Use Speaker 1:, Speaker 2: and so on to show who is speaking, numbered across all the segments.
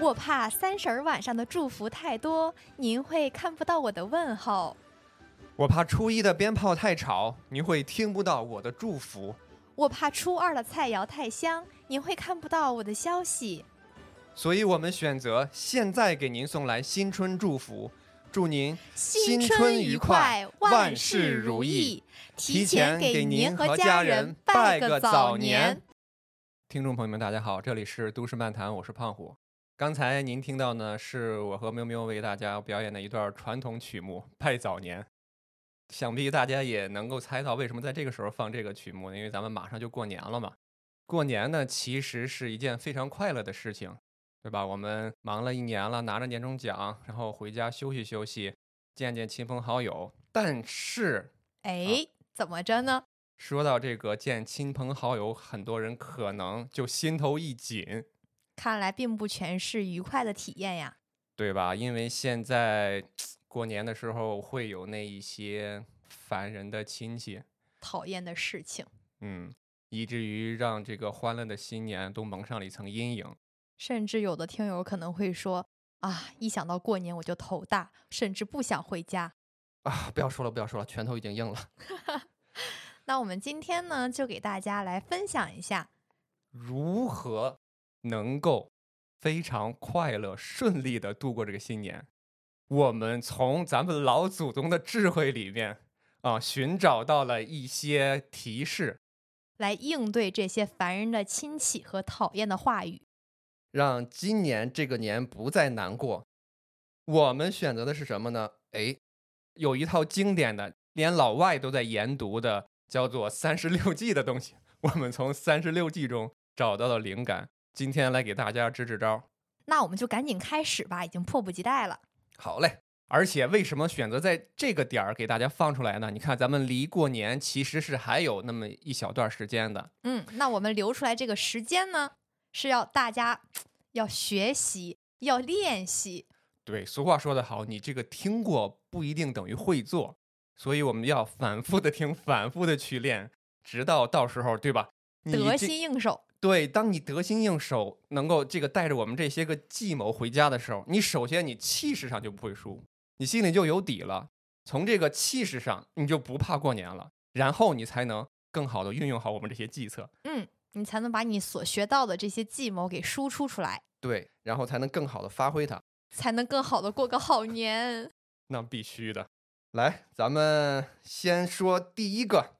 Speaker 1: 我怕三十儿晚上的祝福太多，您会看不到我的问候。
Speaker 2: 我怕初一的鞭炮太吵，您会听不到我的祝福。
Speaker 1: 我怕初二的菜肴太香，您会看不到我的消息。
Speaker 2: 所以我们选择现在给您送来新春祝福，祝您
Speaker 1: 新
Speaker 2: 春
Speaker 1: 愉
Speaker 2: 快，
Speaker 1: 万
Speaker 2: 事
Speaker 1: 如
Speaker 2: 意。
Speaker 1: 提
Speaker 2: 前
Speaker 1: 给
Speaker 2: 您
Speaker 1: 和
Speaker 2: 家
Speaker 1: 人
Speaker 2: 拜
Speaker 1: 个
Speaker 2: 早
Speaker 1: 年。
Speaker 2: 听众朋友们，大家好，这里是都市漫谈，我是胖虎。刚才您听到呢，是我和喵喵为大家表演的一段传统曲目《拜早年》。想必大家也能够猜到，为什么在这个时候放这个曲目呢？因为咱们马上就过年了嘛。过年呢，其实是一件非常快乐的事情，对吧？我们忙了一年了，拿着年终奖，然后回家休息休息，见见亲朋好友。但是，
Speaker 1: 哎，怎么着呢？
Speaker 2: 说到这个见亲朋好友，很多人可能就心头一紧。
Speaker 1: 看来并不全是愉快的体验呀，
Speaker 2: 对吧？因为现在。过年的时候会有那一些烦人的亲戚，
Speaker 1: 讨厌的事情，
Speaker 2: 嗯，以至于让这个欢乐的新年都蒙上了一层阴影。
Speaker 1: 甚至有的听友可能会说：“啊，一想到过年我就头大，甚至不想回家。”
Speaker 2: 啊，不要说了，不要说了，拳头已经硬了。
Speaker 1: 那我们今天呢，就给大家来分享一下，
Speaker 2: 如何能够非常快乐、顺利的度过这个新年。我们从咱们老祖宗的智慧里面啊，寻找到了一些提示，
Speaker 1: 来应对这些烦人的亲戚和讨厌的话语，
Speaker 2: 让今年这个年不再难过。我们选择的是什么呢？哎，有一套经典的，连老外都在研读的，叫做《三十六计》的东西。我们从《三十六计》中找到了灵感，今天来给大家支支招。
Speaker 1: 那我们就赶紧开始吧，已经迫不及待了。
Speaker 2: 好嘞，而且为什么选择在这个点儿给大家放出来呢？你看，咱们离过年其实是还有那么一小段时间的。
Speaker 1: 嗯，那我们留出来这个时间呢，是要大家 要学习，要练习。
Speaker 2: 对，俗话说得好，你这个听过不一定等于会做，所以我们要反复的听，反复的去练，直到到时候，对吧？
Speaker 1: 得心应手。
Speaker 2: 对，当你得心应手，能够这个带着我们这些个计谋回家的时候，你首先你气势上就不会输，你心里就有底了。从这个气势上，你就不怕过年了，然后你才能更好的运用好我们这些计策。
Speaker 1: 嗯，你才能把你所学到的这些计谋给输出出来。
Speaker 2: 对，然后才能更好的发挥它，
Speaker 1: 才能更好的过个好年。
Speaker 2: 那必须的。来，咱们先说第一个。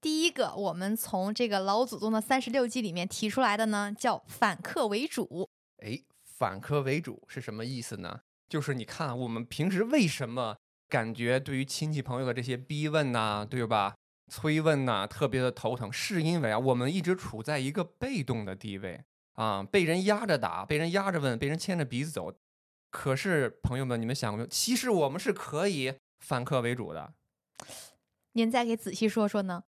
Speaker 1: 第一个，我们从这个老祖宗的三十六计里面提出来的呢，叫反客为主。
Speaker 2: 哎，反客为主是什么意思呢？就是你看，我们平时为什么感觉对于亲戚朋友的这些逼问呐，对吧？催问呐，特别的头疼，是因为啊，我们一直处在一个被动的地位啊，被人压着打，被人压着问，被人牵着鼻子走。可是，朋友们，你们想过没有？其实我们是可以反客为主的。
Speaker 1: 您再给仔细说说呢？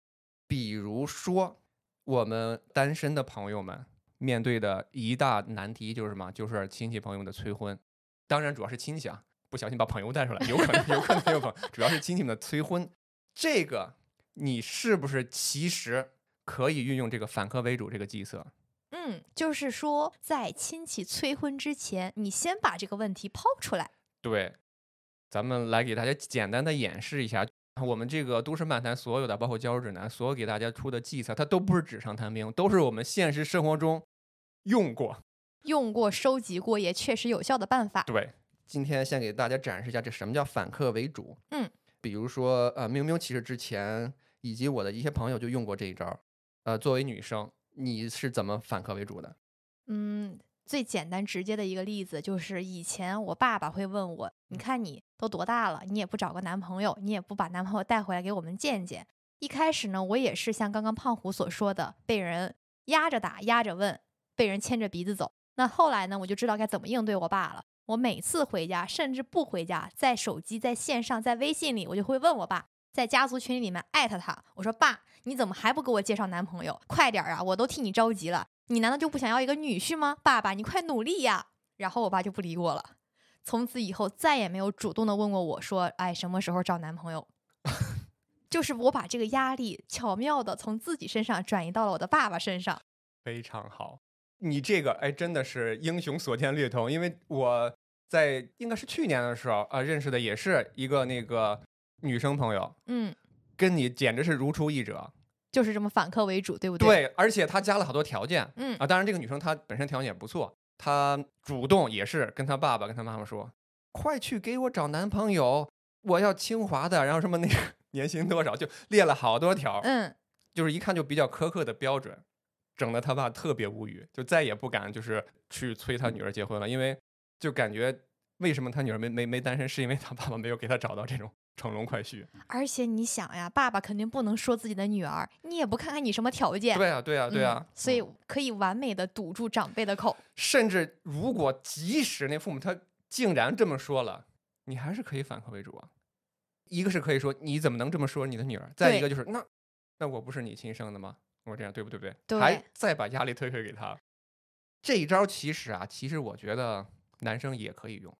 Speaker 2: 比如说，我们单身的朋友们面对的一大难题就是什么？就是亲戚朋友的催婚。当然，主要是亲戚啊，不小心把朋友带出来，有可能，有可能有朋友。主要是亲戚们的催婚，这个你是不是其实可以运用这个反客为主这个计策？
Speaker 1: 嗯，就是说，在亲戚催婚之前，你先把这个问题抛出来。
Speaker 2: 对，咱们来给大家简单的演示一下。我们这个都市漫谈所有的，包括交友指南，所有给大家出的计策，它都不是纸上谈兵，都是我们现实生活中用过、
Speaker 1: 用过、收集过，也确实有效的办法。
Speaker 2: 对，今天先给大家展示一下，这什么叫反客为主。
Speaker 1: 嗯，
Speaker 2: 比如说，呃，明明其实之前以及我的一些朋友就用过这一招。呃，作为女生，你是怎么反客为主的？
Speaker 1: 嗯。最简单直接的一个例子就是，以前我爸爸会问我：“你看你都多大了，你也不找个男朋友，你也不把男朋友带回来给我们见见。”一开始呢，我也是像刚刚胖虎所说的，被人压着打、压着问，被人牵着鼻子走。那后来呢，我就知道该怎么应对我爸了。我每次回家，甚至不回家，在手机、在线上、在微信里，我就会问我爸，在家族群里面艾特他，我说：“爸，你怎么还不给我介绍男朋友？快点啊，我都替你着急了。”你难道就不想要一个女婿吗？爸爸，你快努力呀！然后我爸就不理我了，从此以后再也没有主动的问过我说：“哎，什么时候找男朋友？” 就是我把这个压力巧妙的从自己身上转移到了我的爸爸身上。
Speaker 2: 非常好，你这个哎，真的是英雄所见略同，因为我在应该是去年的时候啊，认识的也是一个那个女生朋友，
Speaker 1: 嗯，
Speaker 2: 跟你简直是如出一辙。
Speaker 1: 就是这么反客为主，对不对？
Speaker 2: 对，而且他加了好多条件，
Speaker 1: 嗯
Speaker 2: 啊，当然这个女生她本身条件也不错，她主动也是跟她爸爸跟她妈妈说，快去给我找男朋友，我要清华的，然后什么那个 年薪多少，就列了好多条，
Speaker 1: 嗯，
Speaker 2: 就是一看就比较苛刻的标准，整的他爸特别无语，就再也不敢就是去催他女儿结婚了，因为就感觉为什么他女儿没没没单身，是因为他爸爸没有给他找到这种乘龙快婿。
Speaker 1: 而且你想呀，爸爸肯定不能说自己的女儿，你也不看看你什么条件，
Speaker 2: 对啊，对啊，对啊
Speaker 1: 嗯，所以
Speaker 2: 嗯
Speaker 1: 可以完美的堵住长辈的口。
Speaker 2: 甚至如果即使那父母他竟然这么说了，你还是可以反客为主啊。一个是可以说你怎么能这么说你的女儿，再一个就是那那我不是你亲生的吗？我这样对不对？不对？
Speaker 1: 对
Speaker 2: 还再把压力推回给他。这一招其实啊，其实我觉得男生也可以用。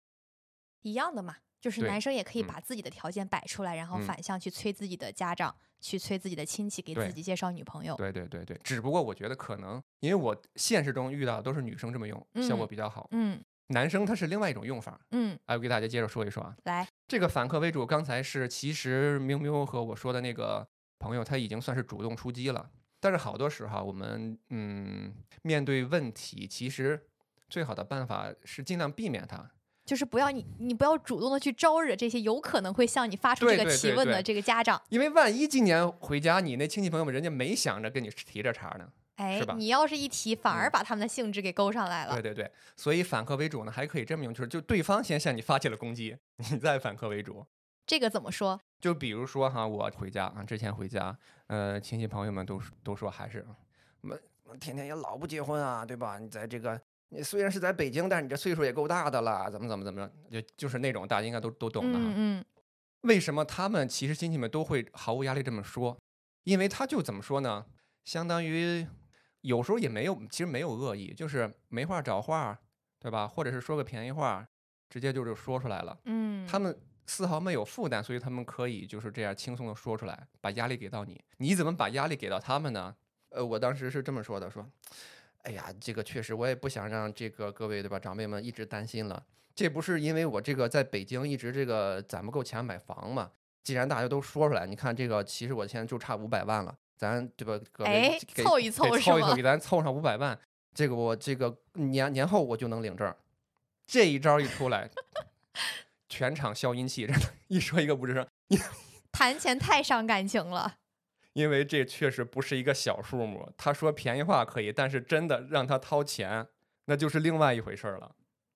Speaker 1: 一样的嘛，就是男生也可以
Speaker 2: 嗯
Speaker 1: 把自己的条件摆出来，然后
Speaker 2: 嗯
Speaker 1: 反向去催自己的家长，去催自己的亲戚给自己介绍女朋友。
Speaker 2: 对对对对，只不过我觉得可能因为我现实中遇到的都是女生这么用，效果
Speaker 1: 嗯
Speaker 2: 比较好。
Speaker 1: 嗯
Speaker 2: 男生他是另外一种用法，
Speaker 1: 嗯，
Speaker 2: 哎，我给大家接着说一说啊。
Speaker 1: 来，
Speaker 2: 这个反客为主，刚才是其实喵喵和我说的那个朋友，他已经算是主动出击了。但是好多时候啊，我们嗯面对问题，其实最好的办法是尽量避免它。
Speaker 1: 就是不要你你不要主动的去招惹这些有可能会向你发出这个提问的这个家长。
Speaker 2: 因为万一今年回家，你那亲戚朋友们人家没想着跟你提这茬呢。
Speaker 1: 哎
Speaker 2: 是吧，
Speaker 1: 你要是一提，反而
Speaker 2: 嗯
Speaker 1: 把他们的兴致给勾上来了。
Speaker 2: 对对对，所以反客为主呢，还可以这么用，就是就对方先向你发起了攻击，你再反客为主。
Speaker 1: 这个怎么说？
Speaker 2: 就比如说哈，我回家啊，之前回家，呃，亲戚朋友们都都说还是我们天天也老不结婚啊，对吧？你在这个你虽然是在北京，但是你这岁数也够大的了，怎么怎么怎么着，就就是那种大家应该都都懂的哈。
Speaker 1: 嗯嗯
Speaker 2: 为什么他们其实亲戚们都会毫无压力这么说？因为他就怎么说呢？相当于有时候也没有，其实没有恶意，就是没话找话，对吧？或者是说个便宜话，直接就是说出来了。
Speaker 1: 嗯，
Speaker 2: 他们丝毫没有负担，所以他们可以就是这样轻松的说出来，把压力给到你。你怎么把压力给到他们呢？呃，我当时是这么说的，说，哎呀，这个确实我也不想让这个各位对吧长辈们一直担心了。这不是因为我这个在北京一直这个攒不够钱买房嘛？既然大家都说出来，你看这个，其实我现在就差五百万了，咱对吧？各位
Speaker 1: 凑一凑
Speaker 2: 凑一凑，
Speaker 1: 吗
Speaker 2: 给咱凑上五百万，这个我这个年年后我就能领证儿。这一招一出来，全场消音器，真的，一说一个不吱声，
Speaker 1: 谈钱太伤感情了。
Speaker 2: 因为这确实不是一个小数目。他说便宜话可以，但是真的让他掏钱，那就是另外一回事儿了。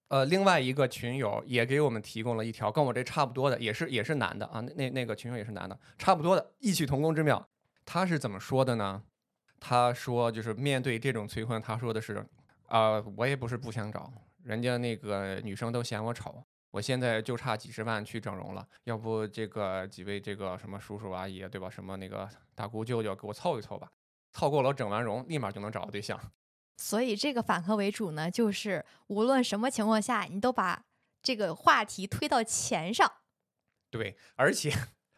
Speaker 2: 呃，另外一个群友也给我们提供了一条跟我这差不多的，也是也是男的啊，那那那个群友也是男的，差不多的异曲同工之妙。他是怎么说的呢？他说就是面对这种催婚，他说的是，啊、我也不是不想找，人家那个女生都嫌我丑，我现在就差几十万去整容了，要不这个几位这个什么叔叔阿姨对吧，什么那个大姑舅舅给我凑一凑吧，凑够了整完容，立马就能找到对象。
Speaker 1: 所以这个反客为主呢，就是无论什么情况下，你都把这个话题推到钱上。
Speaker 2: 对，而且，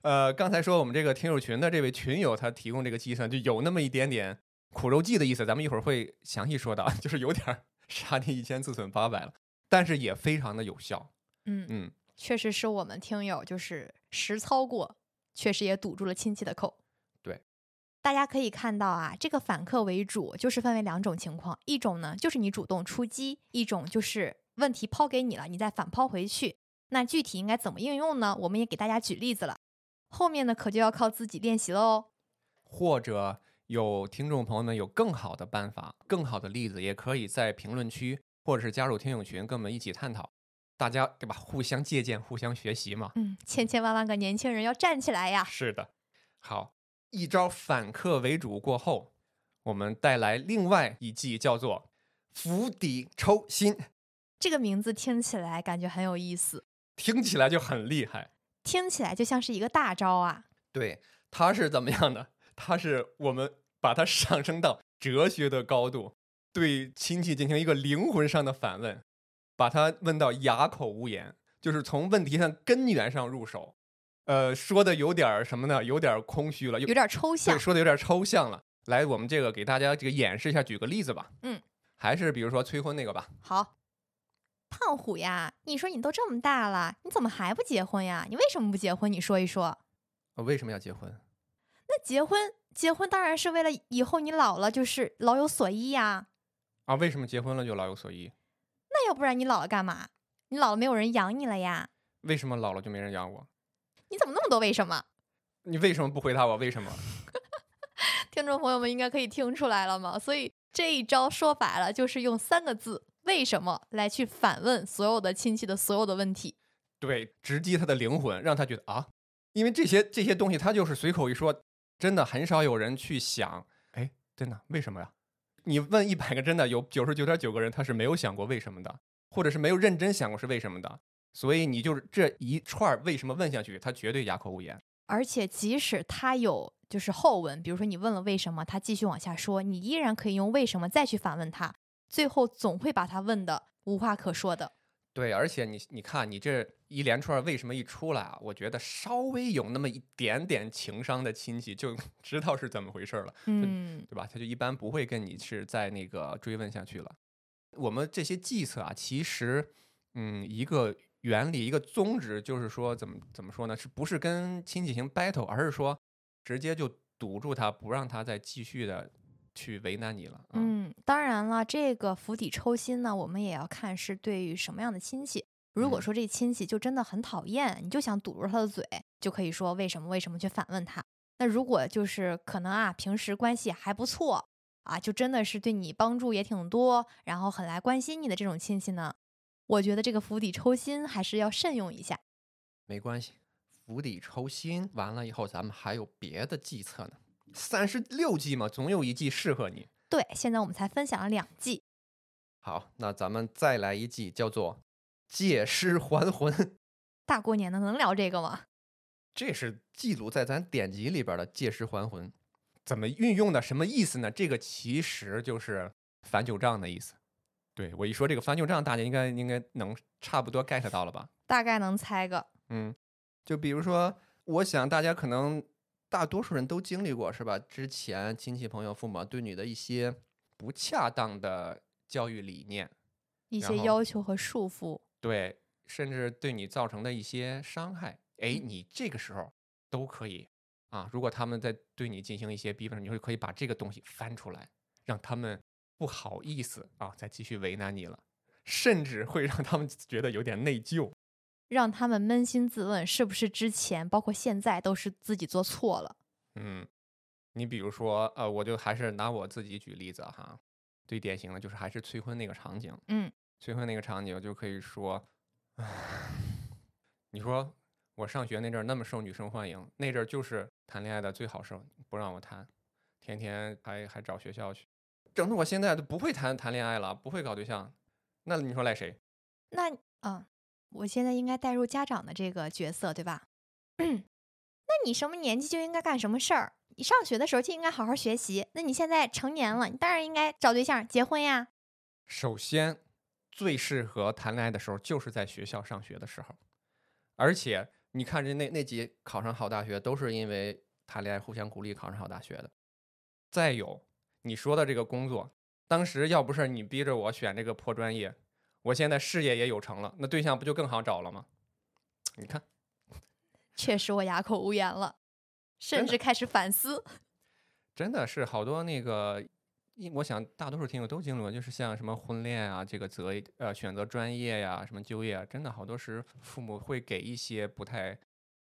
Speaker 2: 呃，刚才说我们这个听友群的这位群友，他提供这个计算就有那么一点点苦肉计的意思，咱们一会儿会详细说到，就是有点儿 杀敌一千自损八百了，但是也非常的有效。
Speaker 1: 嗯，
Speaker 2: 嗯，
Speaker 1: 确实是我们听友就是实操过，确实也堵住了亲戚的口。
Speaker 2: 对，
Speaker 1: 大家可以看到啊，这个反客为主就是分为两种情况，一种呢就是你主动出击，一种就是问题抛给你了，你再反抛回去。那具体应该怎么应用呢？我们也给大家举例子了，后面呢可就要靠自己练习了哦。
Speaker 2: 或者有听众朋友们有更好的办法、更好的例子，也可以在评论区或者是加入听友群，跟我们一起探讨，大家对吧？互相借鉴、互相学习嘛。
Speaker 1: 嗯，千千万万个年轻人要站起来呀！
Speaker 2: 是的，好，一招反客为主过后，我们带来另外一计，叫做釜底抽薪，
Speaker 1: 这个名字听起来感觉很有意思，
Speaker 2: 听起来就很厉害。
Speaker 1: 听起来就像是一个大招啊。
Speaker 2: 对，它是怎么样的？它是我们把它上升到哲学的高度，对亲戚进行一个灵魂上的反问，把他问到哑口无言，就是从问题上根源上入手。呃，说的有点儿什么呢？有点儿空虚了，
Speaker 1: 有点抽象
Speaker 2: 对，。说的有点抽象了。来，我们这个给大家这个演示一下，举个例子吧。
Speaker 1: 嗯，
Speaker 2: 还是比如说催婚那个吧。
Speaker 1: 好，胖虎呀，你说你都这么大了，你怎么还不结婚呀？你为什么不结婚？你说一说。
Speaker 2: 我为什么要结婚？
Speaker 1: 那结婚，结婚当然是为了以后你老了就是老有所依呀。
Speaker 2: 啊，为什么结婚了就老有所依？
Speaker 1: 那要不然你老了干嘛？你老了没有人养你了呀？
Speaker 2: 为什么老了就没人养我？
Speaker 1: 你怎么那么多为什么？
Speaker 2: 你为什么不回答我为什么？
Speaker 1: 听众朋友们应该可以听出来了吗？所以这一招说白了就是用三个字“为什么”来去反问所有的亲戚的所有的问题。
Speaker 2: 对，直击他的灵魂，让他觉得啊，因为这些这些东西他就是随口一说，真的很少有人去想，哎，真的为什么呀？你问一百个，真的有九十九点九个人他是没有想过为什么的，或者是没有认真想过是为什么的。所以你就是这一串为什么问下去，他绝对哑口无言。
Speaker 1: 而且即使他有就是后文，比如说你问了为什么，他继续往下说，你依然可以用为什么再去反问他，最后总会把他问的无话可说的。
Speaker 2: 对，而且你你看，你这一连串为什么一出来啊？我觉得稍微有那么一点点情商的亲戚就 知道是怎么回事了，
Speaker 1: 嗯，
Speaker 2: 对吧？他就一般不会跟你是在那个追问下去了。我们这些计策啊，其实，嗯，一个原理，一个宗旨，就是说怎么怎么说呢？是不是跟亲戚行 battle，而是说直接就堵住他，不让他再继续的去为难你了。啊
Speaker 1: 嗯，当然了，这个釜底抽薪呢，我们也要看是对于什么样的亲戚。如果
Speaker 2: 嗯
Speaker 1: 说这亲戚就真的很讨厌，你就想堵住他的嘴，就可以说为什么为什么去反问他。那如果就是可能啊，平时关系还不错啊，就真的是对你帮助也挺多，然后很来关心你的这种亲戚呢，我觉得这个釜底抽薪还是要慎用一下。
Speaker 2: 没关系，釜底抽薪完了以后，咱们还有别的计策呢。三十六计嘛，总有一计适合你。
Speaker 1: 对，现在我们才分享了两计，
Speaker 2: 好，那咱们再来一计，叫做借尸还魂。
Speaker 1: 大过年的能聊这个吗？
Speaker 2: 这是记录在咱典籍里边的借尸还魂，怎么运用的？什么意思呢？这个其实就是翻旧账的意思。对我一说这个翻旧账，大家应该应该能差不多 get 到了吧？
Speaker 1: 大概能猜个。
Speaker 2: 嗯，就比如说，我想大家可能大多数人都经历过，是吧？之前亲戚朋友、父母对你的一些不恰当的教育理念，
Speaker 1: 一些要求和束缚，
Speaker 2: 对，甚至对你造成的一些伤害，哎，你这个时候都可以啊。如果他们在对你进行一些逼问，你会可以把这个东西翻出来，让他们不好意思啊，再继续为难你了，甚至会让他们觉得有点内疚。
Speaker 1: 让他们扪心自问，是不是之前包括现在都是自己做错了？
Speaker 2: 嗯，你比如说，呃，我就还是拿我自己举例子哈，最典型的就是还是催婚那个场景。
Speaker 1: 嗯，
Speaker 2: 催婚那个场景就可以说，唉，你说我上学那阵儿那么受女生欢迎，那阵儿就是谈恋爱的最好时候，不让我谈，天天还还找学校去，整的我现在都不会谈谈恋爱了，不会搞对象，那你说赖谁？
Speaker 1: 那嗯，我现在应该带入家长的这个角色，对吧？那你什么年纪就应该干什么事儿？你上学的时候就应该好好学习。那你现在成年了，你当然应该找对象、结婚呀。
Speaker 2: 首先，最适合谈恋爱的时候就是在学校上学的时候，而且你看人那那几考上好大学，都是因为谈恋爱互相鼓励考上好大学的。再有你说的这个工作，当时要不是你逼着我选这个破专业，我现在事业也有成了，那对象不就更好找了吗？你看，
Speaker 1: 确实，我哑口无言了，甚至开始反思。
Speaker 2: 真的是好多那个，因我想大多数听友都经历过，就是像什么婚恋啊，这个择呃选择专业呀，什么就业啊，真的好多时父母会给一些不太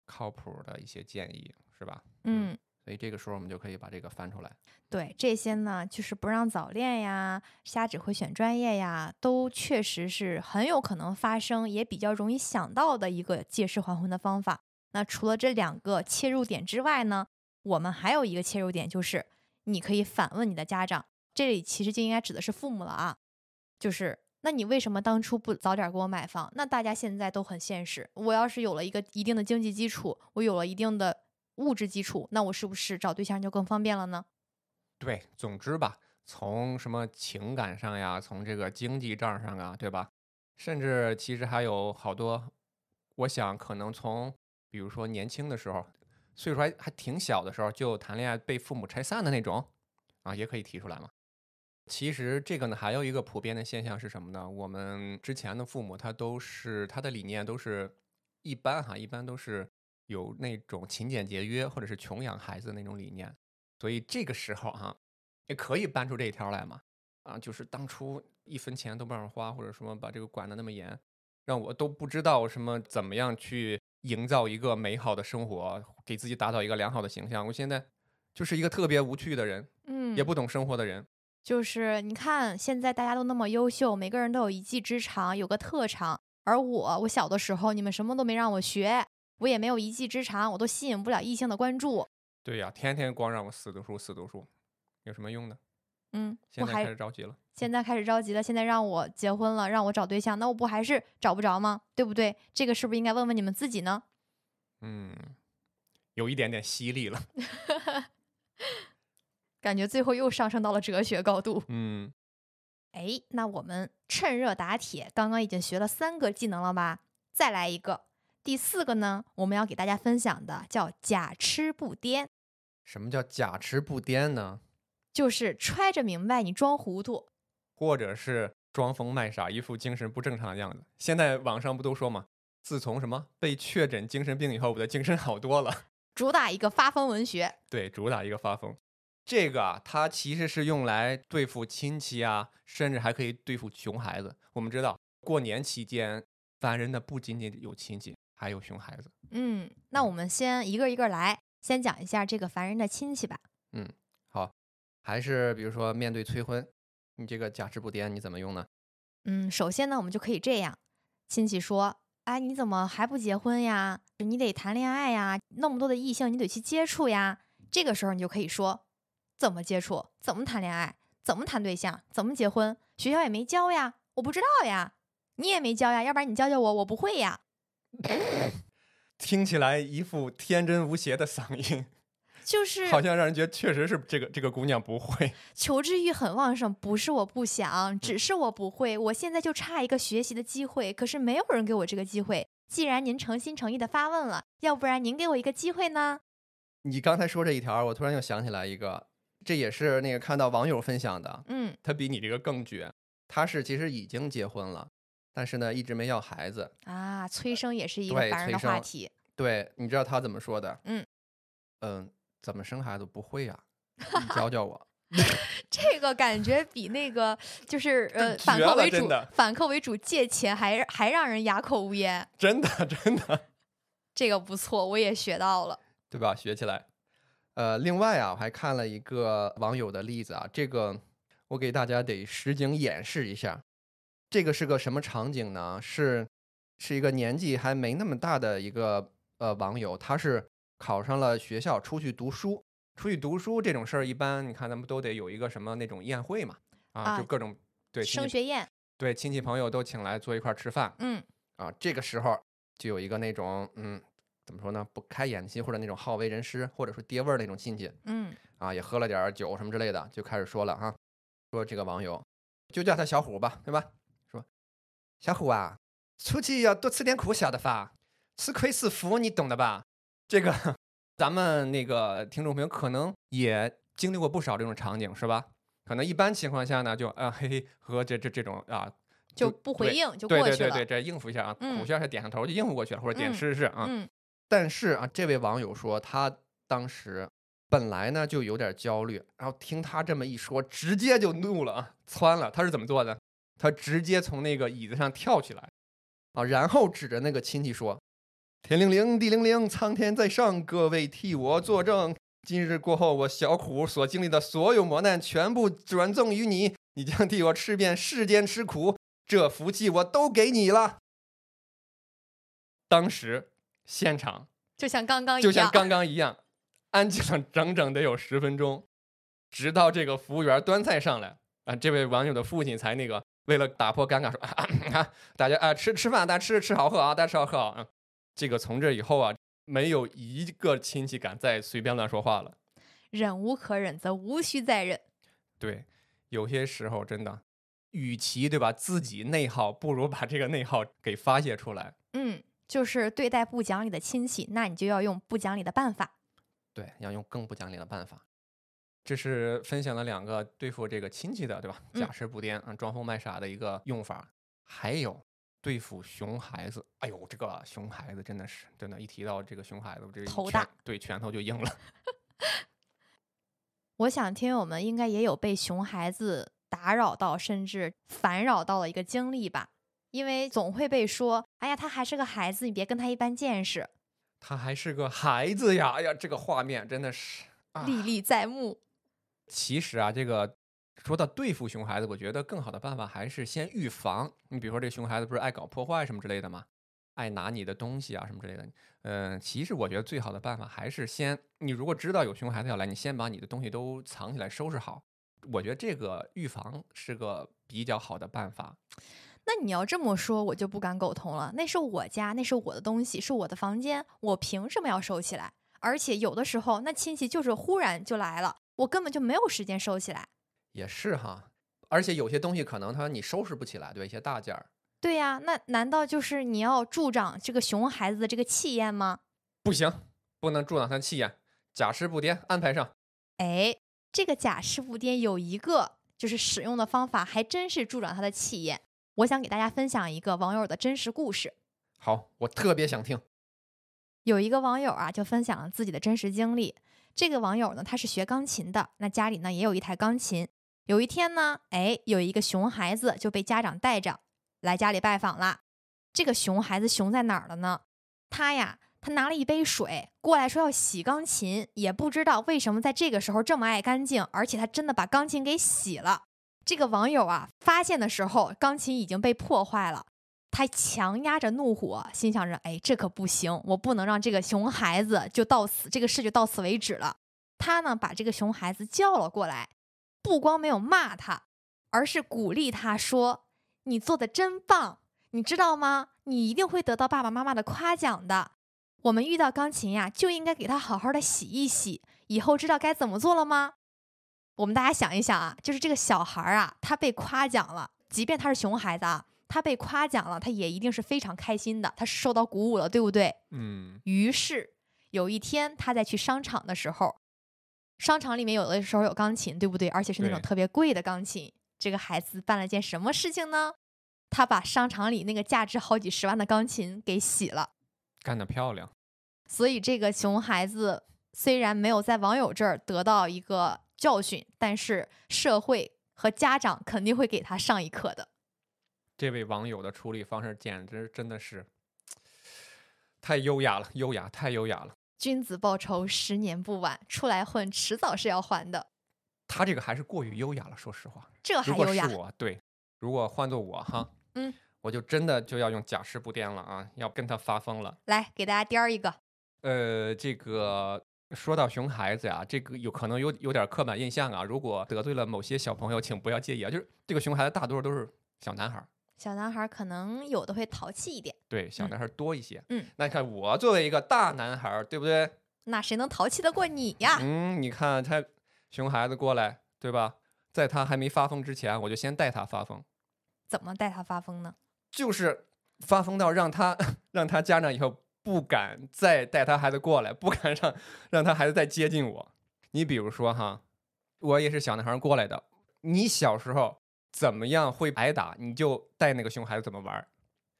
Speaker 2: 靠谱的一些建议，是吧？
Speaker 1: 嗯，
Speaker 2: 所以这个时候我们就可以把这个翻出来。
Speaker 1: 对这些呢，就是不让早恋呀，瞎指挥选专业呀，都确实是很有可能发生，也比较容易想到的一个借尸还魂的方法。那除了这两个切入点之外呢，我们还有一个切入点，就是你可以反问你的家长，这里其实就应该指的是父母了啊，就是那你为什么当初不早点给我买房？那大家现在都很现实，我要是有了一个一定的经济基础，我有了一定的物质基础，那我是不是找对象就更方便了呢？
Speaker 2: 对，总之吧，从什么情感上呀，从这个经济账上啊，对吧？甚至其实还有好多，我想可能从比如说年轻的时候，岁数还还挺小的时候就谈恋爱被父母拆散的那种，啊，也可以提出来嘛。其实这个呢，还有一个普遍的现象是什么呢？我们之前的父母他都是他的理念都是一般哈，一般都是有那种勤俭节约或者是穷养孩子的那种理念，所以这个时候哈，也可以搬出这一条来嘛。啊，就是当初一分钱都不让花，或者什么把这个管得那么严，让我都不知道什么怎么样去营造一个美好的生活，给自己打造一个良好的形象。我现在就是一个特别无趣的人，
Speaker 1: 嗯，
Speaker 2: 也不懂生活的人。
Speaker 1: 就是你看，现在大家都那么优秀，每个人都有一技之长，有个特长。而我，我小的时候你们什么都没让我学，我也没有一技之长，我都吸引不了异性的关注。
Speaker 2: 对呀，天天光让我死读书，死读书，有什么用呢？
Speaker 1: 嗯，
Speaker 2: 现在开始着急了。
Speaker 1: 现在开始着急了。现在让我结婚了，让我找对象，那我不还是找不着吗？对不对？这个是不是应该问问你们自己呢？
Speaker 2: 嗯，有一点点犀利了，
Speaker 1: 感觉最后又上升到了哲学高度。
Speaker 2: 嗯，
Speaker 1: 哎，那我们趁热打铁，刚刚已经学了三个技能了吧？再来一个，第四个呢？我们要给大家分享的叫假痴不癫。
Speaker 2: 什么叫假痴不癫呢？
Speaker 1: 就是揣着明白，你装糊涂，
Speaker 2: 或者是装疯卖傻，一副精神不正常的样子。现在网上不都说吗？自从什么被确诊精神病以后，我的精神好多了。
Speaker 1: 主打一个发疯文学，
Speaker 2: 对，主打一个发疯。这个啊，它其实是用来对付亲戚啊，甚至还可以对付熊孩子。我们知道，过年期间烦人的不仅仅有亲戚，还有熊孩子。
Speaker 1: 嗯，那我们先一个一个来，先讲一下这个烦人的亲戚吧。
Speaker 2: 嗯，好。还是比如说面对催婚，你这个假肢不颠你怎么用呢？
Speaker 1: 嗯，首先呢，我们就可以这样：亲戚说，哎，你怎么还不结婚呀？你得谈恋爱呀，那么多的异性你得去接触呀。这个时候你就可以说，怎么接触？怎么谈恋爱？怎么谈对象？怎么结婚？学校也没教呀，我不知道呀，你也没教呀，要不然你教教我，我不会呀。
Speaker 2: 听起来一副天真无邪的嗓音。
Speaker 1: 就是
Speaker 2: 好像让人觉得确实是这个这个姑娘不会
Speaker 1: 求知欲很旺盛，不是我不想，只是我不会。我现在就差一个学习的机会，可是没有人给我这个机会。既然您诚心诚意的发问了，要不然您给我一个机会呢？
Speaker 2: 你刚才说这一条，我突然又想起来一个，这也是那个看到网友分享的，
Speaker 1: 嗯，
Speaker 2: 他比你这个更绝，他是其实已经结婚了，但是呢一直没要孩子
Speaker 1: 啊，催生也是一个烦人的话题。
Speaker 2: 对，你知道他怎么说的？
Speaker 1: 嗯
Speaker 2: 嗯。怎么生孩子不会呀？教教我。
Speaker 1: 这个感觉比那个就是呃反客为主，反客为主借钱还还让人哑口无言。
Speaker 2: 真的真的，
Speaker 1: 这个不错，我也学到了，
Speaker 2: 对吧？学起来。呃，另外啊，我还看了一个网友的例子啊，这个我给大家得实景演示一下。这个是个什么场景呢？是是一个年纪还没那么大的一个呃网友，他是。考上了学校，出去读书，出去读书这种事儿，一般你看咱们都得有一个什么那种宴会嘛，啊，就各种对
Speaker 1: 升学宴，
Speaker 2: 对亲戚朋友都请来坐一块儿吃饭，
Speaker 1: 嗯，
Speaker 2: 啊，这个时候就有一个那种嗯，怎么说呢，不开眼的或者那种好为人师或者说爹味儿那种亲戚，
Speaker 1: 嗯，
Speaker 2: 啊，也喝了点酒什么之类的，就开始说了哈，说这个网友就叫他小虎吧，对吧？说小虎啊，出去要多吃点苦，晓得吧？吃亏是福，你懂的吧？这个 咱们那个听众朋友可能也经历过不少这种场景，是吧？可能一般情况下呢，就啊嘿嘿和这这这种啊
Speaker 1: 就不回应就过去
Speaker 2: 了。对对对对，这应付一下啊，苦笑一下点上头就应付过去了，或者点试试啊。
Speaker 1: 嗯。
Speaker 2: 但是啊，这位网友说他当时本来呢就有点焦虑，然后听他这么一说，直接就怒了啊，窜了。他是怎么做的？他直接从那个椅子上跳起来啊，然后指着那个亲戚说。天灵灵，地灵灵，苍天在上，各位替我作证。今日过后，我小苦所经历的所有磨难，全部转赠于你，你将替我吃遍世间吃苦，这福气我都给你了。当时现场
Speaker 1: 就像刚刚一样
Speaker 2: 就像刚刚一样，安静了整整得有十分钟，直到这个服务员端菜上来啊，这位网友的父亲才那个为了打破尴尬说 啊，大家啊吃吃饭，大家吃吃好喝啊，大家吃好喝啊。这个从这以后啊，没有一个亲戚敢再随便乱说话了。
Speaker 1: 忍无可忍，则无需再忍。
Speaker 2: 对，有些时候真的，与其对吧自己内耗，不如把这个内耗给发泄出来。
Speaker 1: 嗯，就是对待不讲理的亲戚，那你就要用不讲理的办法。
Speaker 2: 对，要用更不讲理的办法。这是分享了两个对付这个亲戚的，对吧？
Speaker 1: 嗯
Speaker 2: 假释不颠啊，装疯卖傻的一个用法。还有对付熊孩子，哎呦，这个熊孩子真的是，真的，一提到这个熊孩子，我这个
Speaker 1: 头大，
Speaker 2: 对，拳头就硬了。
Speaker 1: 我想听友们应该也有被熊孩子打扰到，甚至烦扰到了一个经历吧，因为总会被说：“哎呀，他还是个孩子，你别跟他一般见识。
Speaker 2: 他还是个孩子呀！哎呀，这个画面真的是啊。
Speaker 1: 历历在目。
Speaker 2: 其实啊，这个说到对付熊孩子，我觉得更好的办法还是先预防。你比如说，这熊孩子不是爱搞破坏什么之类的吗？爱拿你的东西啊什么之类的。嗯、其实我觉得最好的办法还是先，你如果知道有熊孩子要来，你先把你的东西都藏起来，收拾好。我觉得这个预防是个比较好的办法。
Speaker 1: 那你要这么说，我就不敢苟同了。那是我家，那是我的东西，是我的房间，我凭什么要收起来？而且有的时候，那亲戚就是忽然就来了，我根本就没有时间收起来。
Speaker 2: 也是哈，而且有些东西可能它你收拾不起来，对一些大件儿。
Speaker 1: 对呀，那难道就是你要助长这个熊孩子的这个气焰吗？
Speaker 2: 不行，不能助长他气焰，假释不颠，安排上。
Speaker 1: 哎，这个假释不颠有一个就是使用的方法，还真是助长他的气焰。我想给大家分享一个网友的真实故事。
Speaker 2: 好，我特别想听。
Speaker 1: 有一个网友啊，就分享了自己的真实经历。这个网友呢，他是学钢琴的，那家里呢也有一台钢琴。有一天呢，哎，有一个熊孩子就被家长带着来家里拜访了。这个熊孩子熊在哪儿了呢？他呀，他拿了一杯水过来说要洗钢琴，也不知道为什么在这个时候这么爱干净，而且他真的把钢琴给洗了。这个网友啊，发现的时候钢琴已经被破坏了。他强压着怒火，心想着：“哎，这可不行，我不能让这个熊孩子就到此，这个事就到此为止了。”他呢，把这个熊孩子叫了过来，不光没有骂他，而是鼓励他说：“你做的真棒，你知道吗？你一定会得到爸爸妈妈的夸奖的。我们遇到钢琴呀，就应该给它好好的洗一洗。以后知道该怎么做了吗？”我们大家想一想啊，就是这个小孩啊，他被夸奖了，即便他是熊孩子啊。他被夸奖了，他也一定是非常开心的，他是受到鼓舞了，对不对？
Speaker 2: 嗯，
Speaker 1: 于是有一天他在去商场的时候，商场里面有的时候有钢琴，对不对？而且是那种特别贵的钢琴。这个孩子办了件什么事情呢？他把商场里那个价值好几十万的钢琴给洗了。
Speaker 2: 干得漂亮。
Speaker 1: 所以这个熊孩子虽然没有在网友这儿得到一个教训，但是社会和家长肯定会给他上一课的。
Speaker 2: 这位网友的处理方式简直真的是太优雅了，优雅，太优雅了。
Speaker 1: 君子报仇，十年不晚。出来混，迟早是要还的。
Speaker 2: 他这个还是过于优雅了，说实话。
Speaker 1: 这还优雅？
Speaker 2: 是我，对，如果换做我哈，
Speaker 1: 嗯，
Speaker 2: 我就真的就要用假释不颠了啊，要跟他发疯了。
Speaker 1: 来，给大家颠儿一个。
Speaker 2: 呃，这个说到熊孩子呀，这个有可能有有点刻板印象啊。如果得罪了某些小朋友，请不要介意啊。就是这个熊孩子大多数都是小男孩儿，
Speaker 1: 小男孩可能有的会淘气一点，
Speaker 2: 对，小
Speaker 1: 嗯
Speaker 2: 男孩儿多一些。
Speaker 1: 嗯，
Speaker 2: 那你看我作为一个大男孩儿，对不对？
Speaker 1: 那谁能淘气得过你呀？
Speaker 2: 嗯，你看他熊孩子过来，对吧？在他还没发疯之前，我就先带他发疯，
Speaker 1: 怎么带他发疯呢？
Speaker 2: 就是发疯到让他 让他家长以后不敢再带他孩子过来，不敢让让他孩子再接近我。你比如说哈，我也是小男孩过来的，你小时候怎么样会挨打，你就带那个熊孩子怎么玩。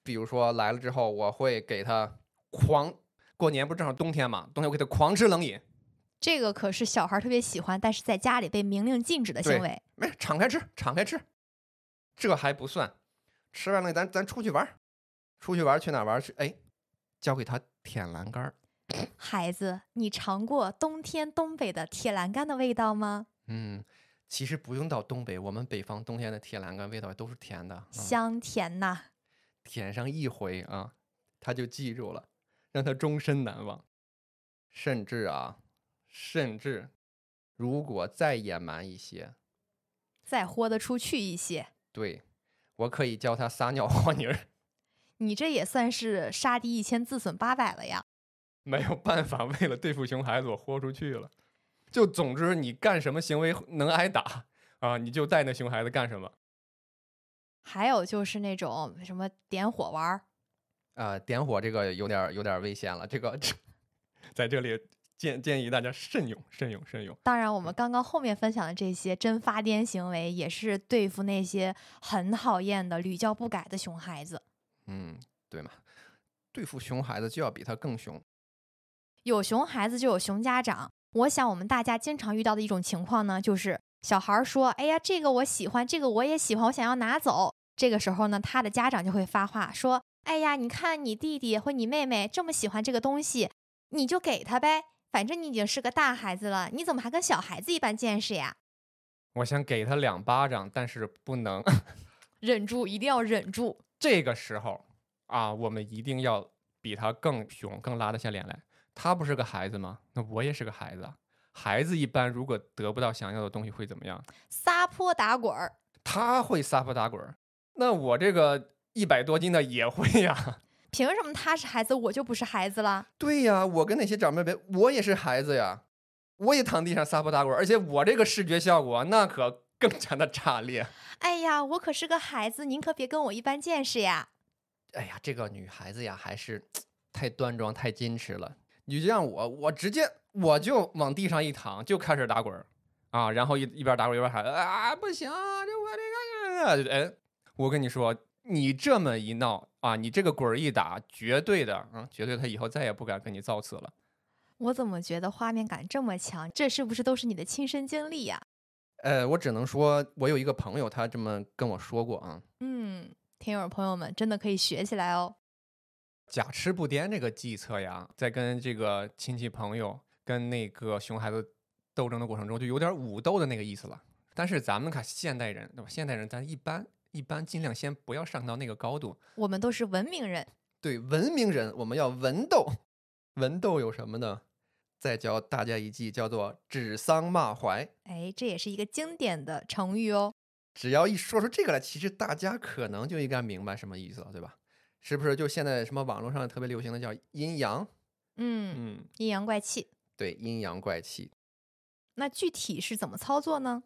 Speaker 2: 比如说来了之后，我会给他狂，过年不正好冬天嘛，冬天我给他狂吃冷饮，
Speaker 1: 这个可是小孩特别喜欢，但是在家里被明令禁止的行为。
Speaker 2: 没敞开吃，敞开吃，这还不算，吃完了咱咱出去玩，出去玩去哪儿玩去？哎，教给他舔栏杆儿。
Speaker 1: 孩子，你尝过冬天东北的铁栏杆的味道吗？
Speaker 2: 嗯，其实不用到东北，我们北方冬天的铁栏杆味道都是甜的，啊、
Speaker 1: 香甜呐！
Speaker 2: 舔上一回啊，他就记住了，让他终身难忘。甚至啊，甚至如果再野蛮一些，
Speaker 1: 再豁得出去一些，
Speaker 2: 对我可以教他撒尿和泥儿。
Speaker 1: 你这也算是杀敌一千，自损八百了呀。
Speaker 2: 没有办法，为了对付熊孩子，我豁出去了。就总之，你干什么行为能挨打啊，你就带那熊孩子干什么。
Speaker 1: 还有就是那种什么点火玩儿，
Speaker 2: 啊、点火这个有点儿有点儿危险了。这个 在这里建建议大家慎用，慎用，慎用。
Speaker 1: 当然，我们刚刚后面分享的这些真发癫行为，也是对付那些很讨厌的、屡教不改的熊孩子。
Speaker 2: 嗯，对嘛，对付熊孩子就要比他更凶。
Speaker 1: 有熊孩子就有熊家长。我想，我们大家经常遇到的一种情况呢，就是小孩说：“哎呀，这个我喜欢，这个我也喜欢，我想要拿走。”这个时候呢，他的家长就会发话说：“哎呀，你看你弟弟或你妹妹这么喜欢这个东西，你就给他呗，反正你已经是个大孩子了，你怎么还跟小孩子一般见识呀？”
Speaker 2: 我想给他两巴掌，但是不能
Speaker 1: 忍住，一定要忍住。
Speaker 2: 这个时候啊，我们一定要比他更凶，更拉得下脸来。他不是个孩子吗？那我也是个孩子。孩子一般如果得不到想要的东西会怎么样？
Speaker 1: 撒泼打滚儿。
Speaker 2: 他会撒泼打滚儿，那我这个一百多斤的也会呀。
Speaker 1: 凭什么他是孩子，我就不是孩子了？
Speaker 2: 对呀，我跟那些长辈比，我也是孩子呀。我也躺地上撒泼打滚，而且我这个视觉效果那可更加的炸裂。
Speaker 1: 哎呀，我可是个孩子，您可别跟我一般见识呀。
Speaker 2: 哎呀，这个女孩子呀，还是 太端庄、太矜持了。你就像我，我直接我就往地上一躺，就开始打滚儿啊，然后一一边打滚一边喊啊，不行，这我这个，哎，我跟你说，你这么一闹啊，你这个滚儿一打，绝对的啊，绝对他以后再也不敢跟你造次了。
Speaker 1: 我怎么觉得画面感这么强？这是不是都是你的亲身经历呀？
Speaker 2: 呃，我只能说，我有一个朋友，他这么跟我说过啊。
Speaker 1: 嗯，听友朋友们真的可以学起来哦。
Speaker 2: 假痴不癫这个计策呀，在跟这个亲戚朋友、跟那个熊孩子斗争的过程中，就有点武斗的那个意思了。但是咱们看现代人，对吧？现代人咱一般一般尽量先不要上到那个高度。
Speaker 1: 我们都是文明人，
Speaker 2: 对文明人，我们要文斗。文斗有什么呢？再教大家一计，叫做指桑骂槐。
Speaker 1: 哎，这也是一个经典的成语哦。
Speaker 2: 只要一说出这个来，其实大家可能就应该明白什么意思了，对吧？是不是就现在什么网络上特别流行的叫阴阳？
Speaker 1: 嗯嗯，阴阳怪气。
Speaker 2: 对，阴阳怪气。
Speaker 1: 那具体是怎么操作呢？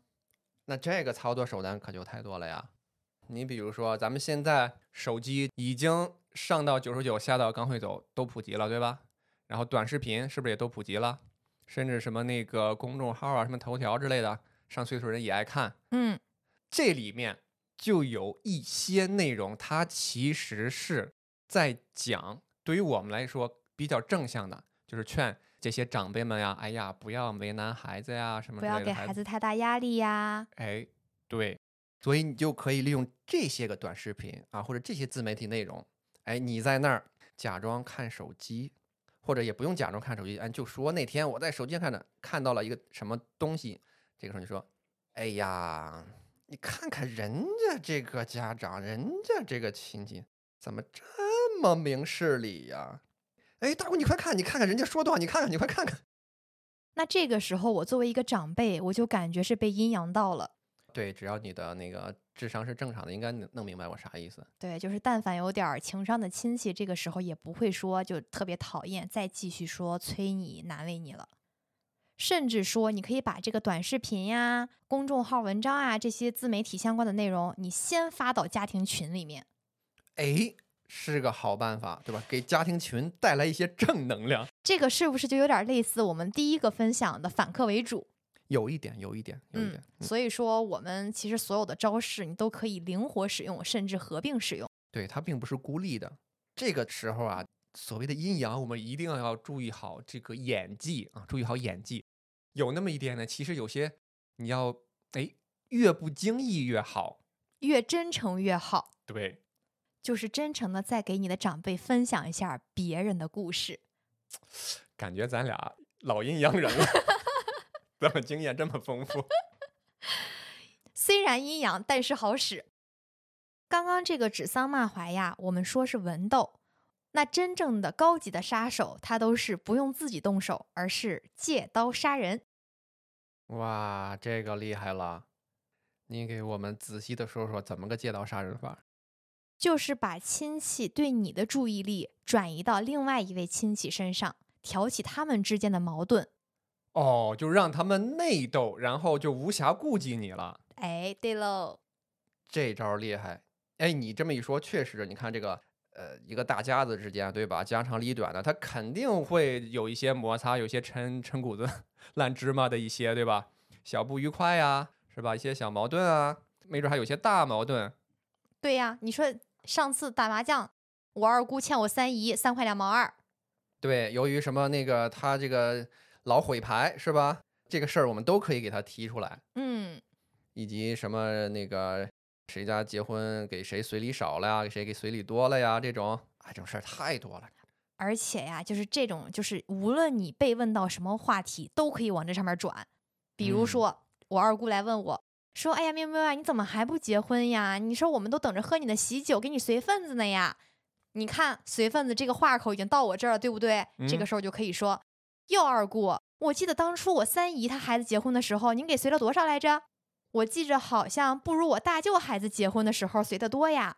Speaker 2: 那这个操作手段可就太多了呀。你比如说，咱们现在手机已经上到九十九，下到刚会走，都普及了，对吧？然后短视频是不是也都普及了？甚至什么那个公众号啊，什么头条之类的，上岁数人也爱看。
Speaker 1: 嗯，
Speaker 2: 这里面。就有一些内容，它其实是在讲，对于我们来说比较正向的，就是劝这些长辈们呀，哎呀，不要为难孩子呀，什么
Speaker 1: 不要给孩子太大压力呀。
Speaker 2: 哎，对，所以你就可以利用这些个短视频啊，或者这些自媒体内容，哎，你在那儿假装看手机，或者也不用假装看手机，哎，就说那天我在手机上看着看到了一个什么东西，这个时候你说，哎呀。你看看人家这个家长，人家这个亲戚怎么这么明事理呀？哎，大姑，你快看，你看看人家说多少，你看看，你快看看。
Speaker 1: 那这个时候，我作为一个长辈，我就感觉是被阴阳到了。
Speaker 2: 对，只要你的那个智商是正常的，应该能弄明白我啥意思。
Speaker 1: 对，就是但凡有点情商的亲戚，这个时候也不会说就特别讨厌，再继续说催你、难为你了。甚至说，你可以把这个短视频呀、公众号文章啊这些自媒体相关的内容，你先发到家庭群里面。
Speaker 2: 哎，是个好办法，对吧？给家庭群带来一些正能量。
Speaker 1: 这个是不是就有点类似我们第一个分享的反客为主？
Speaker 2: 有一点，有一点，有一点。
Speaker 1: 所以说，我们其实所有的招式你都可以灵活使用，甚至合并使用。
Speaker 2: 对，它并不是孤立的。这个时候啊。所谓的阴阳，我们一定要注意好这个演技啊！注意好演技，有那么一点呢。其实有些你要哎，越不经意越好，
Speaker 1: 越真诚越好。
Speaker 2: 对，
Speaker 1: 就是真诚的再给你的长辈分享一下别人的故事。
Speaker 2: 感觉咱俩老阴阳人了，怎么经验这么丰富？
Speaker 1: 虽然阴阳，但是好使。刚刚这个指桑骂槐呀，我们说是文斗。那真正的高级的杀手，他都是不用自己动手，而是借刀杀人。
Speaker 2: 哇，这个厉害了！你给我们仔细的说说，怎么个借刀杀人法？
Speaker 1: 就是把亲戚对你的注意力转移到另外一位亲戚身上，挑起他们之间的矛盾。
Speaker 2: 哦，就让他们内斗，然后就无暇顾及你了。
Speaker 1: 哎，对喽，
Speaker 2: 这招厉害！哎，你这么一说，确实，你看这个。呃一个大家子之间，对吧？家长里短的，他肯定会有一些摩擦，有些陈陈谷子 烂芝麻的一些，对吧？小不愉快呀，是吧？一些小矛盾啊，没准还有些大矛盾。
Speaker 1: 对呀，你说上次打麻将，我二姑欠我三姨三块两毛二。
Speaker 2: 对，由于什么那个他这个老毁牌是吧？这个事儿我们都可以给他提出来。
Speaker 1: 嗯，
Speaker 2: 以及什么那个谁家结婚给谁随礼少了呀，给谁给随礼多了呀，这种啊这种事儿太多了。
Speaker 1: 而且呀，就是这种，就是无论你被问到什么话题，都可以往这上面转。比如说，我二姑来问我，说：“哎呀，喵喵啊，你怎么还不结婚呀？你说我们都等着喝你的喜酒，给你随份子呢呀。”你看随份子这个话口已经到我这儿了，对不对？这个时候就可以说：“哟，二姑，我记得当初我三姨她孩子结婚的时候，您给随了多少来着？我记着好像不如我大舅孩子结婚的时候随的多呀。”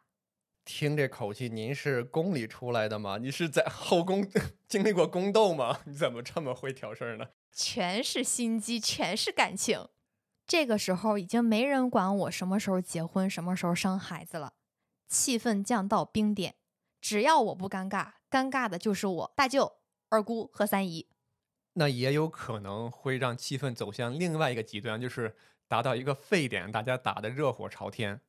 Speaker 2: 听这口气，您是宫里出来的吗？你是在后宫 经历过宫斗吗？你怎么这么会挑事儿呢？
Speaker 1: 全是心机，全是感情。这个时候已经没人管我什么时候结婚，什么时候生孩子了，气氛降到冰点。只要我不尴尬，尴尬的就是我大舅、二姑和三姨。
Speaker 2: 那也有可能会让气氛走向另外一个极端，就是达到一个沸点，大家打得热火朝天。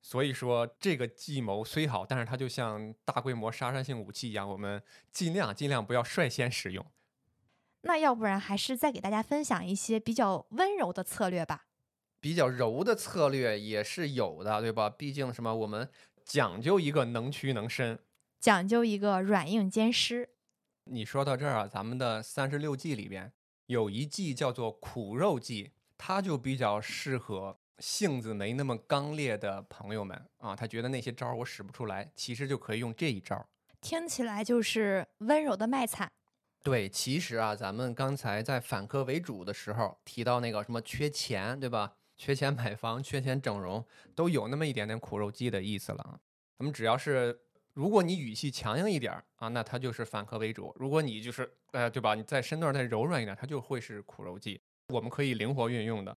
Speaker 2: 所以说，这个计谋虽好，但是它就像大规模杀伤性武器一样，我们尽量尽量不要率先使用。
Speaker 1: 那要不然还是再给大家分享一些比较温柔的策略吧。
Speaker 2: 比较柔的策略也是有的，对吧？毕竟什么，我们讲究一个能屈能伸，
Speaker 1: 讲究一个软硬兼施。
Speaker 2: 你说到这儿啊，咱们的三十六计里边有一计叫做苦肉计，它就比较适合性子没那么刚烈的朋友们啊。他觉得那些招儿我使不出来，其实就可以用这一招。
Speaker 1: 听起来就是温柔的卖惨。
Speaker 2: 对，其实啊，咱们刚才在反客为主的时候提到那个什么缺钱，对吧？缺钱买房、缺钱整容，都有那么一点点苦肉计的意思了啊。咱们只要是，如果你语气强硬一点儿啊，那他就是反客为主；如果你就是，呃，对吧？你在身段再柔软一点，他就会是苦肉计。我们可以灵活运用的。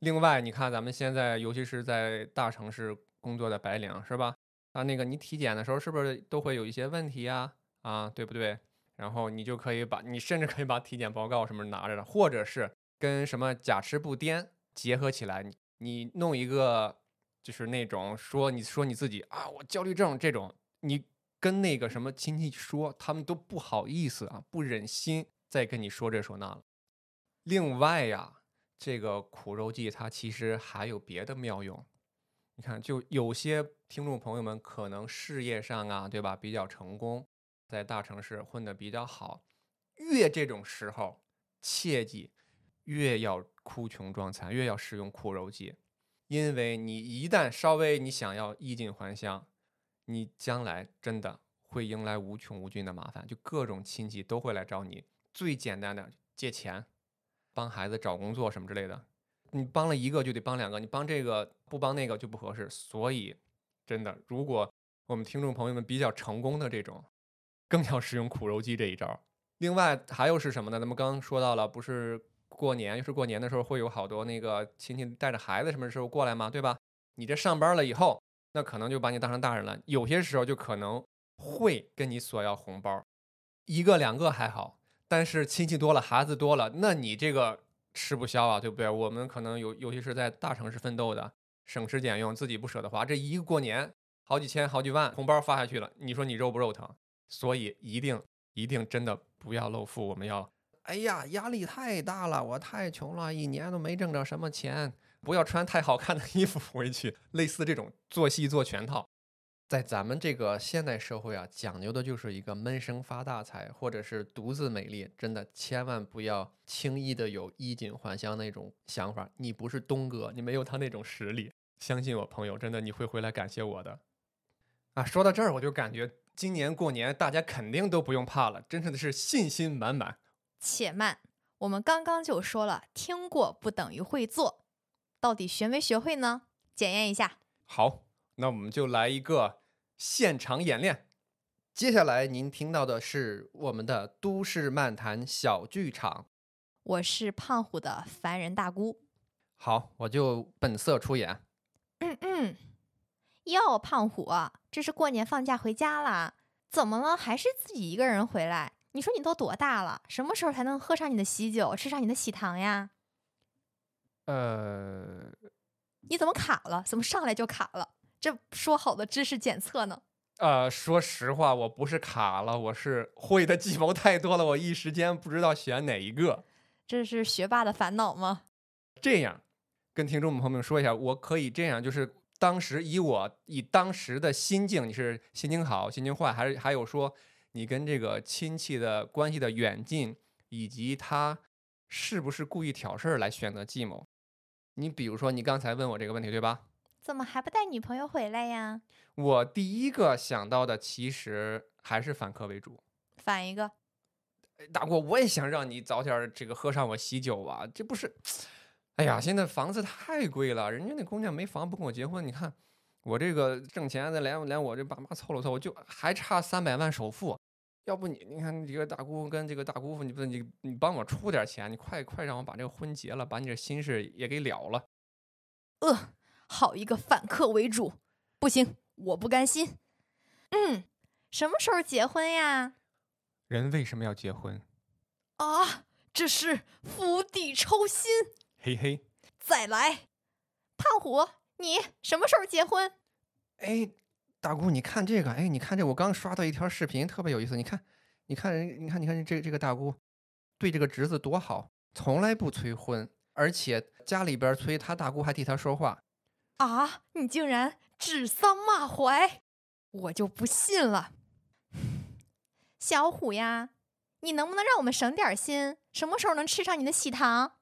Speaker 2: 另外，你看咱们现在，尤其是在大城市工作的白领，是吧？啊，那个你体检的时候是不是都会有一些问题呀？啊，对不对？然后你就可以把你甚至可以把体检报告什么拿着了，或者是跟什么假吃不颠结合起来，你你弄一个就是那种说你说你自己啊，我焦虑症这种，你跟那个什么亲戚说，他们都不好意思啊，不忍心再跟你说这说那了。另外呀，这个苦肉计它其实还有别的妙用。你看，就有些听众朋友们可能事业上啊，对吧，比较成功。在大城市混得比较好，越这种时候，切记越要哭穷撞残，越要使用苦肉计，因为你一旦稍微你想要衣锦还乡，你将来真的会迎来无穷无尽的麻烦，就各种亲戚都会来找你。最简单的借钱，帮孩子找工作什么之类的，你帮了一个就得帮两个，你帮这个不帮那个就不合适。所以，真的，如果我们听众朋友们比较成功的这种。更要使用苦肉计这一招。另外还有是什么呢？咱们刚刚说到了，不是过年，又是过年的时候，会有好多那个亲戚带着孩子什么时候过来吗？对吧？你这上班了以后，那可能就把你当成大人了。有些时候就可能会跟你索要红包，一个两个还好，但是亲戚多了，孩子多了，那你这个吃不消啊，对不对？我们可能有，尤其是在大城市奋斗的，省吃俭用，自己不舍得花，这一个过年好几千、好几万红包发下去了，你说你肉不肉疼？所以一定一定真的不要露富，我们要，哎呀，压力太大了，我太穷了，一年都没挣着什么钱，不要穿太好看的衣服回去，类似这种做戏做全套，在咱们这个现代社会啊，讲究的就是一个闷声发大财，或者是独自美丽，真的千万不要轻易的有衣锦还乡那种想法。你不是东哥，你没有他那种实力，相信我，朋友，真的你会回来感谢我的。啊，说到这儿，我就感觉。今年过年，大家肯定都不用怕了，真的是信心满满。
Speaker 1: 且慢，我们刚刚就说了，听过不等于会做，到底学没学会呢？检验一下。
Speaker 2: 好，那我们就来一个现场演练。接下来您听到的是我们的都市漫谈小剧场。
Speaker 1: 我是胖虎的凡人大姑。
Speaker 2: 好，我就本色出演。
Speaker 1: 嗯嗯。哟，胖虎，这是过年放假回家啦？怎么了？还是自己一个人回来？你说你都多大了？什么时候才能喝上你的喜酒，吃上你的喜糖呀？
Speaker 2: 呃，
Speaker 1: 你怎么卡了？怎么上来就卡了？这说好的知识检测呢？
Speaker 2: 呃，说实话，我不是卡了，我是会的计谋太多了，我一时间不知道选哪一个。
Speaker 1: 这是学霸的烦恼吗？
Speaker 2: 这样，跟听众朋友们说一下，我可以这样，就是当时以我以当时的心境，你是心情好、心情坏，还是还有说你跟这个亲戚的关系的远近，以及他是不是故意挑事儿来选择计谋？你比如说，你刚才问我这个问题，对吧？
Speaker 1: 怎么还不带女朋友回来呀？
Speaker 2: 我第一个想到的其实还是反客为主。
Speaker 1: 反一个，
Speaker 2: 大哥，我也想让你早点儿这个喝上我喜酒吧，这不是？哎呀，现在房子太贵了，人家那姑娘没房不跟我结婚，你看我这个挣钱的连连我这爸妈凑了凑，就还差三百万首付。要不你你看你这个大姑跟这个大姑父，你不你你帮我出点钱，你快快让我把这个婚结了，把你这心事也给了了。
Speaker 1: 呃，好一个反客为主，不行，我不甘心。嗯，什么时候结婚呀？
Speaker 2: 人为什么要结婚？
Speaker 1: 啊，这是釜底抽薪。
Speaker 2: 嘿嘿，
Speaker 1: 再来，胖虎，你什么时候结婚？
Speaker 2: 哎，大姑，你看这个，哎，你看这，我刚刷到一条视频，特别有意思。你看，你看人，你看，你看这这个大姑对这个侄子多好，从来不催婚，而且家里边催他大姑还替他说话。
Speaker 1: 啊，你竟然指桑骂槐，我就不信了。小虎呀，你能不能让我们省点心？什么时候能吃上你的喜糖？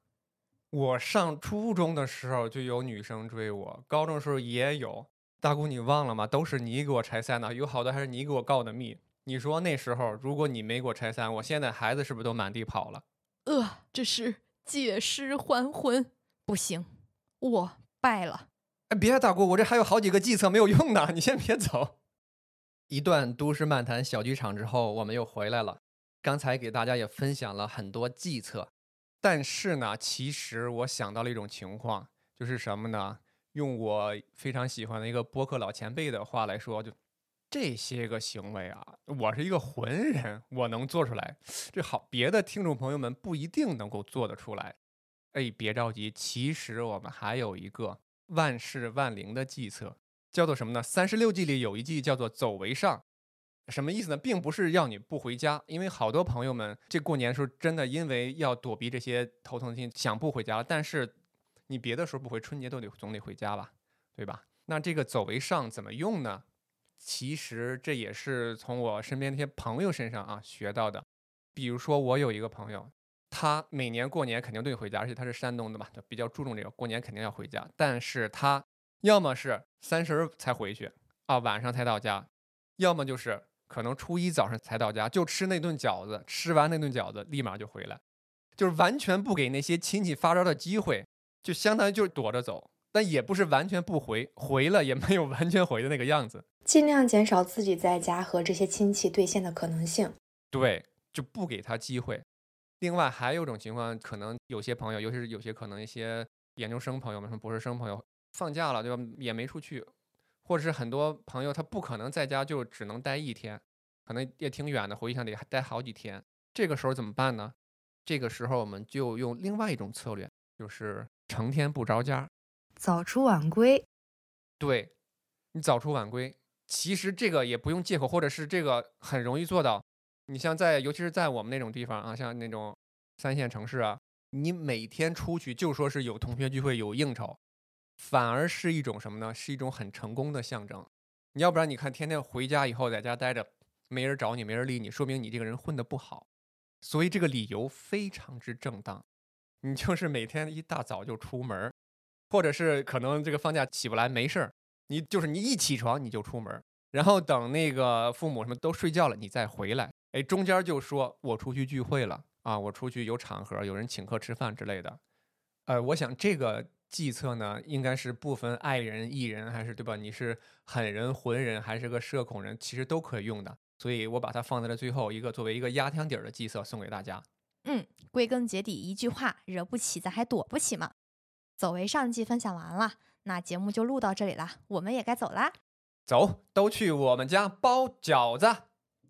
Speaker 2: 我上初中的时候就有女生追我，高中的时候也有。大姑，你忘了吗？都是你给我拆散的，有好多还是你给我告的密。你说那时候如果你没给我拆散，我现在孩子是不是都满地跑了？
Speaker 1: 呃，这是借尸还魂，不行，我败了。
Speaker 2: 哎，别，大姑，我这还有好几个计策没有用呢，你先别走。一段都市漫谈小剧场之后，我们又回来了。刚才给大家也分享了很多计策，但是呢，其实我想到了一种情况，就是什么呢？用我非常喜欢的一个播客老前辈的话来说，就这些个行为啊，我是一个浑人，我能做出来。这好，别的听众朋友们不一定能够做得出来。哎，别着急，其实我们还有一个万事万灵的计策，叫做什么呢？三十六计里有一计叫做走为上，什么意思呢？并不是要你不回家，因为好多朋友们这过年时候真的因为要躲避这些头疼心，想不回家，但是。你别的时候不回，春节都得总得回家吧，对吧？那这个走为上怎么用呢？其实这也是从我身边那些朋友身上啊学到的。比如说，我有一个朋友，他每年过年肯定都得回家，而且他是山东的嘛，就比较注重这个过年肯定要回家。但是他要么是三十才回去啊，晚上才到家；要么就是可能初一早上才到家，就吃那顿饺子，吃完那顿饺子立马就回来，就是完全不给那些亲戚发招的机会。就相当于就是躲着走，但也不是完全不回，回了也没有完全回的那个样子，
Speaker 3: 尽量减少自己在家和这些亲戚对线的可能性。
Speaker 2: 对，就不给他机会。另外还有一种情况，可能有些朋友，尤其是有些可能一些研究生朋友们、什么博士生朋友放假了，对吧？也没出去，或者是很多朋友他不可能在家就只能待一天，可能也挺远的，回去得待好几天。这个时候怎么办呢？这个时候我们就用另外一种策略，就是。成天不着家，
Speaker 3: 早出晚归。
Speaker 2: 对，你早出晚归，其实这个也不用借口，或者是这个很容易做到。你像在，尤其是在我们那种地方啊，像那种三线城市啊，你每天出去就说是有同学聚会、有应酬，反而是一种什么呢？是一种很成功的象征。你要不然你看，天天回家以后在家待着，没人找你，没人理你，说明你这个人混得不好。所以这个理由非常之正当。你就是每天一大早就出门，或者是可能这个放假起不来没事儿，你就是你一起床你就出门，然后等那个父母什么都睡觉了你再回来，哎，中间就说我出去聚会了啊，我出去有场合，有人请客吃饭之类的，呃，我想这个计策呢，应该是不分爱人、艺人还是对吧？你是狠人、浑人还是个社恐人，其实都可以用的，所以我把它放在了最后一个作为一个压箱底儿的计策送给大家。
Speaker 1: 嗯，归根结底一句话，惹不起咱还躲不起嘛。走为上计分享完了，那节目就录到这里了，我们也该走啦。
Speaker 2: 走，都去我们家包饺子。